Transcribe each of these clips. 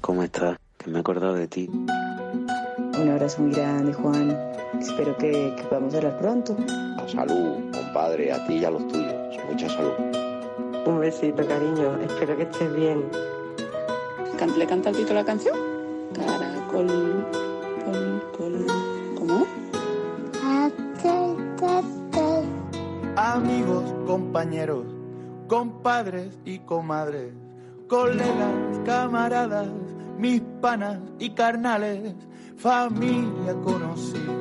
¿Cómo estás? Que me he acordado de ti. Un abrazo muy grande, Juan. Espero que, que podamos hablar pronto. Salud, compadre, a ti y a los tuyos. Mucha salud. Un besito, cariño. Espero que estés bien. ¿Le canta el título la canción? Caracol, col, col. ¿Cómo? Amigos, compañeros, compadres y comadres, colegas, camaradas, mis panas y carnales, familia conocida,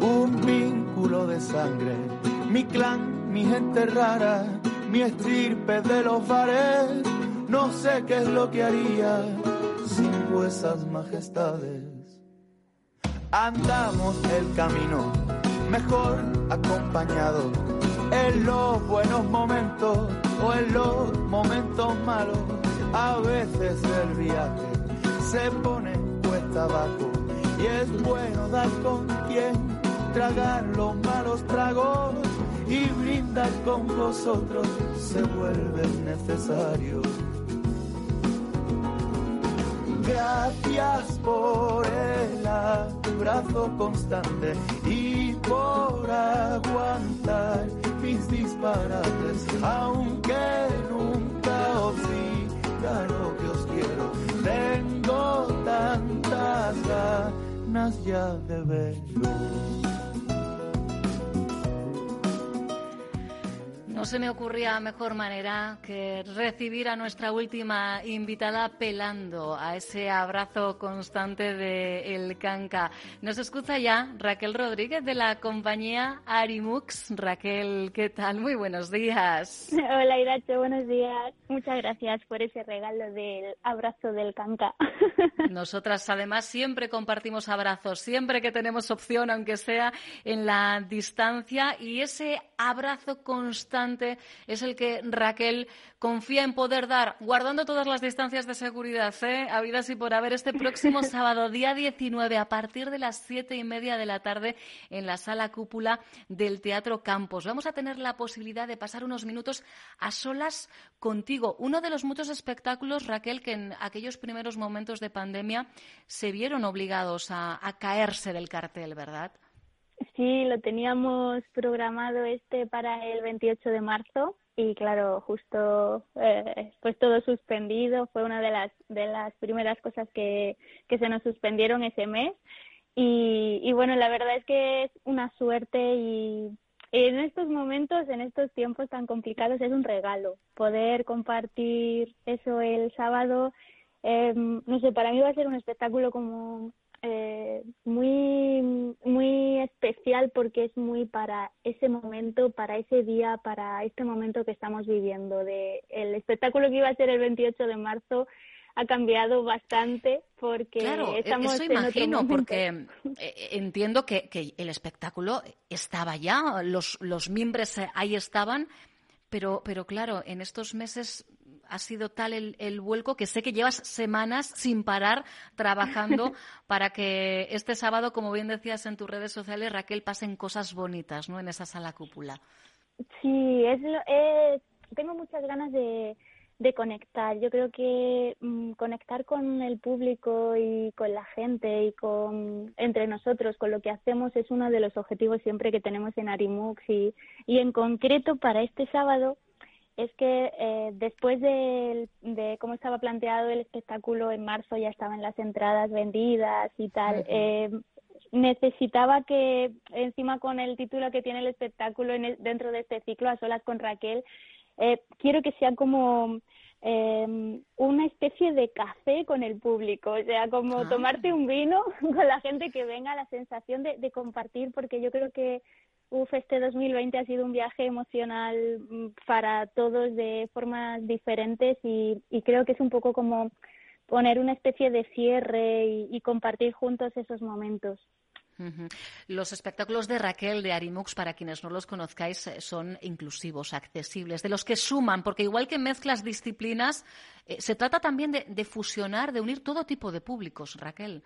un vínculo de sangre, mi clan, mi gente rara, mi estirpe de los bares, no sé qué es lo que haría sin vuesas majestades. Andamos el camino mejor acompañado en los buenos momentos o en los momentos malos. A veces el viaje se pone cuesta abajo y es bueno dar con quien tragar los malos tragos y brindar con vosotros se vuelven necesarios. Gracias por el abrazo constante y por aguantar mis disparates, aunque ganas ya de veros. No se me ocurría mejor manera que recibir a nuestra última invitada pelando a ese abrazo constante de El Canca. Nos escucha ya Raquel Rodríguez de la compañía Arimux. Raquel, ¿qué tal? Muy buenos días. Hola Iracho, buenos días. Muchas gracias por ese regalo del abrazo del Canca. Nosotras además siempre compartimos abrazos, siempre que tenemos opción, aunque sea en la distancia, y ese abrazo constante es el que Raquel confía en poder dar, guardando todas las distancias de seguridad, ¿eh? habidas y por haber, este próximo sábado, día 19, a partir de las siete y media de la tarde, en la sala cúpula del Teatro Campos. Vamos a tener la posibilidad de pasar unos minutos a solas contigo. Uno de los muchos espectáculos, Raquel, que en aquellos primeros momentos de pandemia se vieron obligados a caerse del cartel, ¿verdad? Sí, lo teníamos programado este para el 28 de marzo y claro, justo eh, pues todo suspendido, fue una de las de las primeras cosas que, se nos suspendieron ese mes y, y bueno, la verdad es que es una suerte y en estos momentos, en estos tiempos tan complicados, es un regalo poder compartir eso el sábado. Eh, no sé, para mí va a ser un espectáculo como eh, muy muy especial porque es muy para ese momento, para ese día, para este momento que estamos viviendo. De el espectáculo que iba a ser el 28 de marzo ha cambiado bastante porque claro, estamos eso imagino porque eh, entiendo que, que, el espectáculo estaba ya, los los miembros ahí estaban, pero pero claro, en estos meses ha sido tal el, el, vuelco que sé que llevas semanas sin parar trabajando para que este sábado, como bien decías en tus redes sociales, Raquel, pasen cosas bonitas ¿no? en esa sala cúpula. Sí, es, es tengo muchas ganas de, de conectar. Yo creo que mmm, conectar con el público y con la gente y con entre nosotros, con lo que hacemos, es uno de los objetivos siempre que tenemos en Arimux y, y en concreto para este sábado es que eh, después de, de, cómo estaba planteado el espectáculo en marzo ya estaban las entradas vendidas y tal. eh, necesitaba que encima con el título que tiene el espectáculo en el, dentro de este ciclo a solas con Raquel eh, quiero que sea como eh, una especie de café con el público, o sea, como ah. tomarte un vino con la gente que venga, la sensación de, de compartir, porque yo creo que Uf, este 2020 ha sido un viaje emocional para todos de formas diferentes y, creo que es un poco como poner una especie de cierre y, compartir juntos esos momentos. Los espectáculos de Raquel de Arimux, para quienes no los conozcáis, son inclusivos, accesibles, de los que suman, porque igual que mezclas disciplinas, eh, se trata también de fusionar, de unir todo tipo de públicos, Raquel.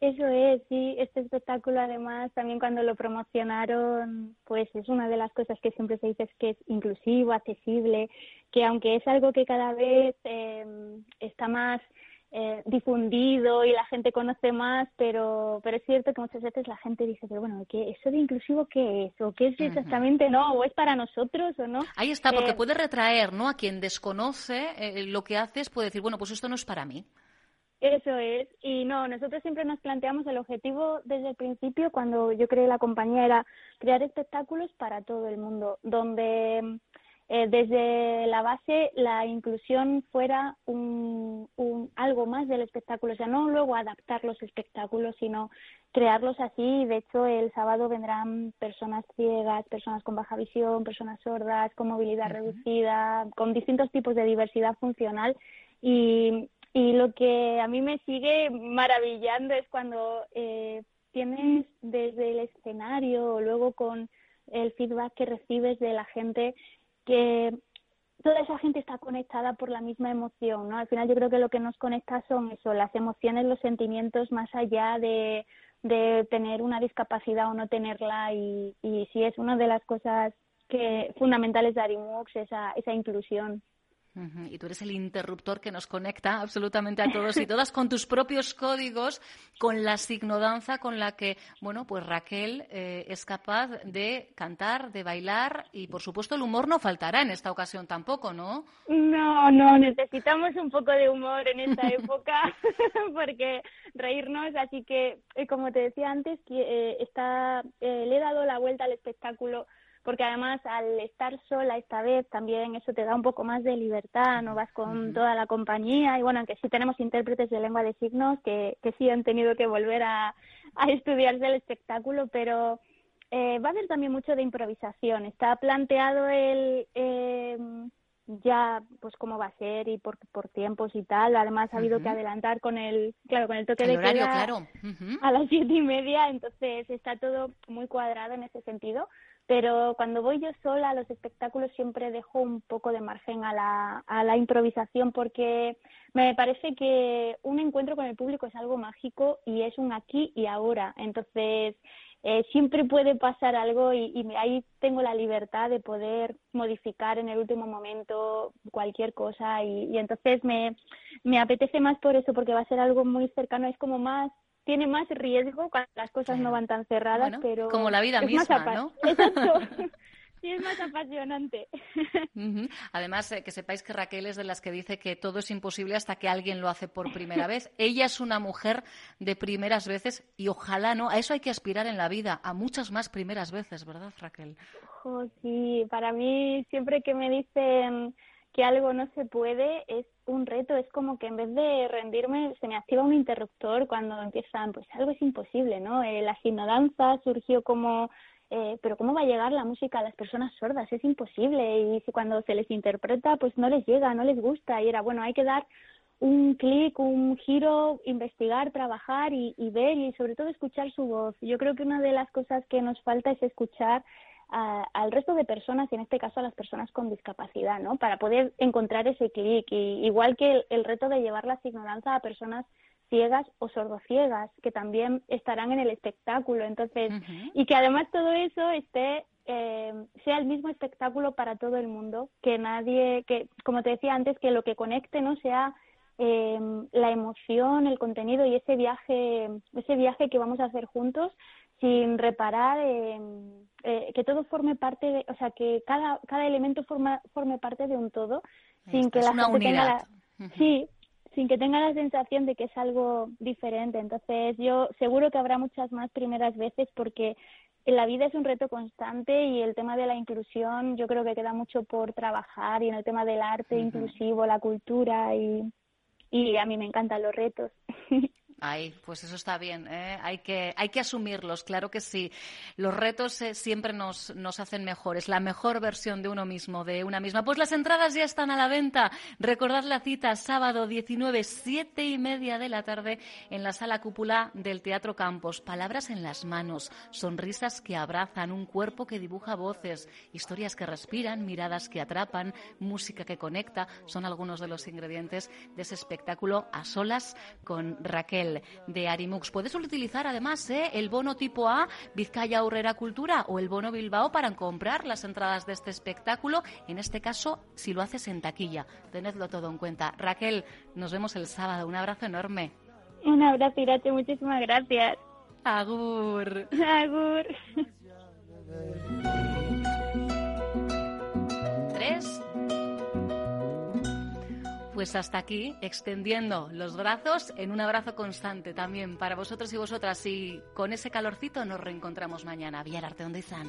Eso es, sí, este espectáculo además también cuando lo promocionaron, pues es una de las cosas que siempre se dice es que es inclusivo, accesible, que aunque es algo que cada vez eh, está más eh, difundido y la gente conoce más, pero, pero es cierto que muchas veces la gente dice, pero bueno, ¿qué, ¿eso de inclusivo qué es? ¿O qué es exactamente? ¿No? ¿O es para nosotros o no? Ahí está, porque Eh, puede retraer, ¿no? A quien desconoce eh, lo que haces, puede decir, bueno, pues esto no es para mí. Eso es. Y no, nosotros siempre nos planteamos el objetivo desde el principio, cuando yo creé la compañía, era crear espectáculos para todo el mundo, donde eh, desde la base la inclusión fuera un, un- algo más del espectáculo, o sea, no luego adaptar los espectáculos, sino crearlos así. De hecho, el sábado vendrán personas ciegas, personas con baja visión, personas sordas, con movilidad reducida, con distintos tipos de diversidad funcional y, y lo que a mí me sigue maravillando es cuando eh, tienes desde el escenario o luego con el feedback que recibes de la gente que toda esa gente está conectada por la misma emoción, ¿no? Al final yo creo que lo que nos conecta son eso, las emociones, los sentimientos más allá de, de tener una discapacidad o no tenerla y, y sí es una de las cosas que fundamentales de Arimux, esa, esa inclusión. Y tú eres el interruptor que nos conecta absolutamente a todos y todas con tus propios códigos, con la signodanza con la que, bueno, pues Raquel eh, es capaz de cantar, de bailar y, por supuesto, el humor no faltará en esta ocasión tampoco, ¿no? No, no, necesitamos un poco de humor en esta época porque reírnos, así que eh, como te decía antes, que, eh, está, eh, le he dado la vuelta al espectáculo porque además al estar sola esta vez también eso te da un poco más de libertad, no vas con toda la compañía y bueno, aunque sí tenemos intérpretes de lengua de signos que, que sí han tenido que volver a, a estudiarse el espectáculo, pero eh, va a haber también mucho de improvisación. Está planteado el eh, ya pues cómo va a ser y por, por tiempos y tal. Además ha habido que adelantar con el claro con el toque El de horario, queda claro. A las siete y media, entonces está todo muy cuadrado en ese sentido. Pero cuando voy yo sola a los espectáculos siempre dejo un poco de margen a la, a la improvisación porque me parece que un encuentro con el público es algo mágico y es un aquí y ahora. Entonces eh, siempre puede pasar algo y, y ahí tengo la libertad de poder modificar en el último momento cualquier cosa y, y entonces me, me apetece más por eso porque va a ser algo muy cercano, es como más tiene más riesgo cuando las cosas no van tan cerradas, Bueno, pero como la vida es misma, ¿no? Exacto. sí, es más apasionante. Además, eh, que sepáis que Raquel es de las que dice que todo es imposible hasta que alguien lo hace por primera vez. Ella es una mujer de primeras veces y ojalá no. A eso hay que aspirar en la vida, a muchas más primeras veces, ¿verdad, Raquel? Jo, sí, para mí siempre que me dicen que algo no se puede es un reto, es como que en vez de rendirme se me activa un interruptor cuando empiezan, pues algo es imposible, ¿no? Eh, la gimnodanza surgió como, eh, pero ¿cómo va a llegar la música a las personas sordas? Es imposible y si cuando se les interpreta pues no les llega, no les gusta y era, bueno, hay que dar un clic, un giro, investigar, trabajar y, y ver y sobre todo escuchar su voz. Yo creo que una de las cosas que nos falta es escuchar a- al resto de personas, y en este caso a las personas con discapacidad, ¿no? Para poder encontrar ese clic. Y igual que el, el reto de llevar la signodanza a personas ciegas o sordociegas, que también estarán en el espectáculo. Entonces, y que además todo eso esté eh, sea el mismo espectáculo para todo el mundo, que nadie, que como te decía antes, que lo que conecte no sea eh, la emoción, el contenido y ese viaje, ese viaje que vamos a hacer juntos, sin reparar eh, eh, que todo forme parte, de, o sea, que cada cada elemento forma forme parte de un todo, sin que la gente tenga la, sí, sin que tenga la sensación de que es algo diferente. Entonces, yo seguro que habrá muchas más primeras veces porque la vida es un reto constante y el tema de la inclusión yo creo que queda mucho por trabajar y en el tema del arte inclusivo, la cultura y, y a mí me encantan los retos. Ay, pues eso está bien, ¿eh? hay, que, hay que asumirlos, claro que sí. Los retos eh, siempre nos, nos hacen mejores, la mejor versión de uno mismo, de una misma. Pues las entradas ya están a la venta. Recordad la cita, sábado 19, siete y media de la tarde, en la sala cúpula del Teatro Campos. Palabras en las manos, sonrisas que abrazan, un cuerpo que dibuja voces, historias que respiran, miradas que atrapan, música que conecta, son algunos de los ingredientes de ese espectáculo a solas con Raquel. De Arimux. Puedes utilizar además ¿eh? el bono tipo A Vizcaya Aurrera Cultura o el bono Bilbao para comprar las entradas de este espectáculo, en este caso si lo haces en taquilla. Tenedlo todo en cuenta. Raquel, nos vemos el sábado. Un abrazo enorme. Un abrazo, Irache. Muchísimas gracias. Agur. Agur. Tres. Pues hasta aquí, extendiendo los brazos en un abrazo constante también para vosotros y vosotras. Y con ese calorcito nos reencontramos mañana. Villararte donde izan.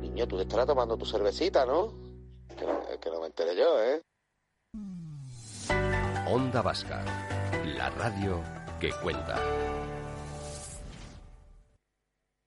Niño, tú te estarás tomando tu cervecita, ¿no? Que no, que no me enteré yo, ¿eh? Onda Vasca, la radio que cuenta.